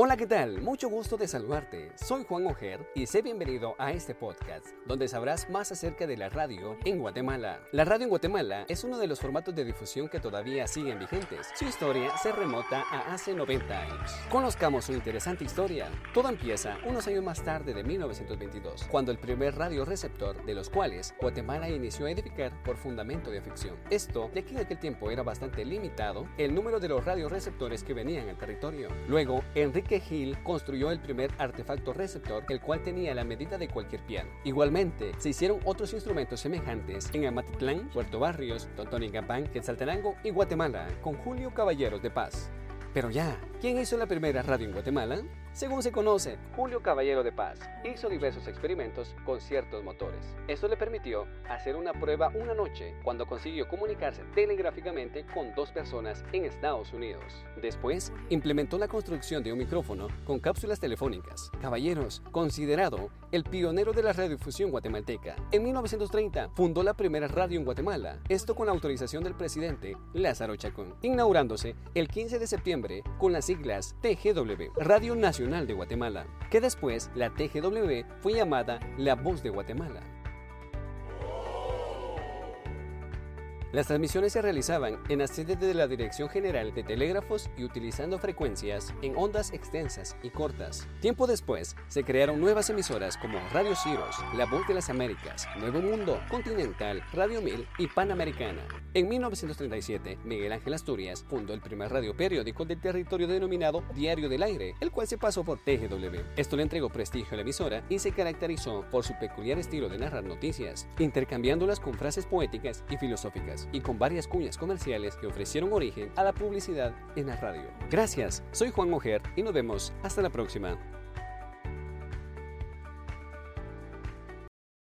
Hola, ¿qué tal? Mucho gusto de saludarte. Soy Juan Ojer y sé bienvenido a este podcast, donde sabrás más acerca de la radio en Guatemala. La radio en Guatemala es uno de los formatos de difusión que todavía siguen vigentes. Su historia se remota a hace 90 años. Conozcamos su interesante historia. Todo empieza unos años más tarde de 1922, cuando el primer radio receptor de los cuales Guatemala inició a edificar por fundamento de afición. Esto, ya que en aquel tiempo era bastante limitado el número de los radioreceptores que venían al territorio. Luego, Enrique que Hill construyó el primer artefacto receptor, el cual tenía la medida de cualquier piano. Igualmente, se hicieron otros instrumentos semejantes en Amatitlán, Puerto Barrios, Totonicapán, Quetzaltenango y Guatemala, con Julio Caballeros de Paz. Pero ya, ¿quién hizo la primera radio en Guatemala? Según se conoce, Julio Caballero de Paz hizo diversos experimentos con ciertos motores. Esto le permitió hacer una prueba una noche cuando consiguió comunicarse telegráficamente con dos personas en Estados Unidos. Después, implementó la construcción de un micrófono con cápsulas telefónicas. Caballeros, considerado el pionero de la radiodifusión guatemalteca. En 1930 fundó la primera radio en Guatemala, esto con la autorización del presidente Lázaro Chacón, inaugurándose el 15 de septiembre con las siglas TGW, Radio Nacional de Guatemala, que después la TGW fue llamada La Voz de Guatemala. Las transmisiones se realizaban en la sede de la Dirección General de Telégrafos y utilizando frecuencias en ondas extensas y cortas. Tiempo después, se crearon nuevas emisoras como Radio Ciros, La Voz de las Américas, Nuevo Mundo, Continental, Radio Mil y Panamericana. En 1937, Miguel Ángel Asturias fundó el primer radio periódico del territorio denominado Diario del Aire, el cual se pasó por TGW. Esto le entregó prestigio a la emisora y se caracterizó por su peculiar estilo de narrar noticias, intercambiándolas con frases poéticas y filosóficas y con varias cuñas comerciales que ofrecieron origen a la publicidad en la radio. Gracias, soy Juan Mujer y nos vemos hasta la próxima.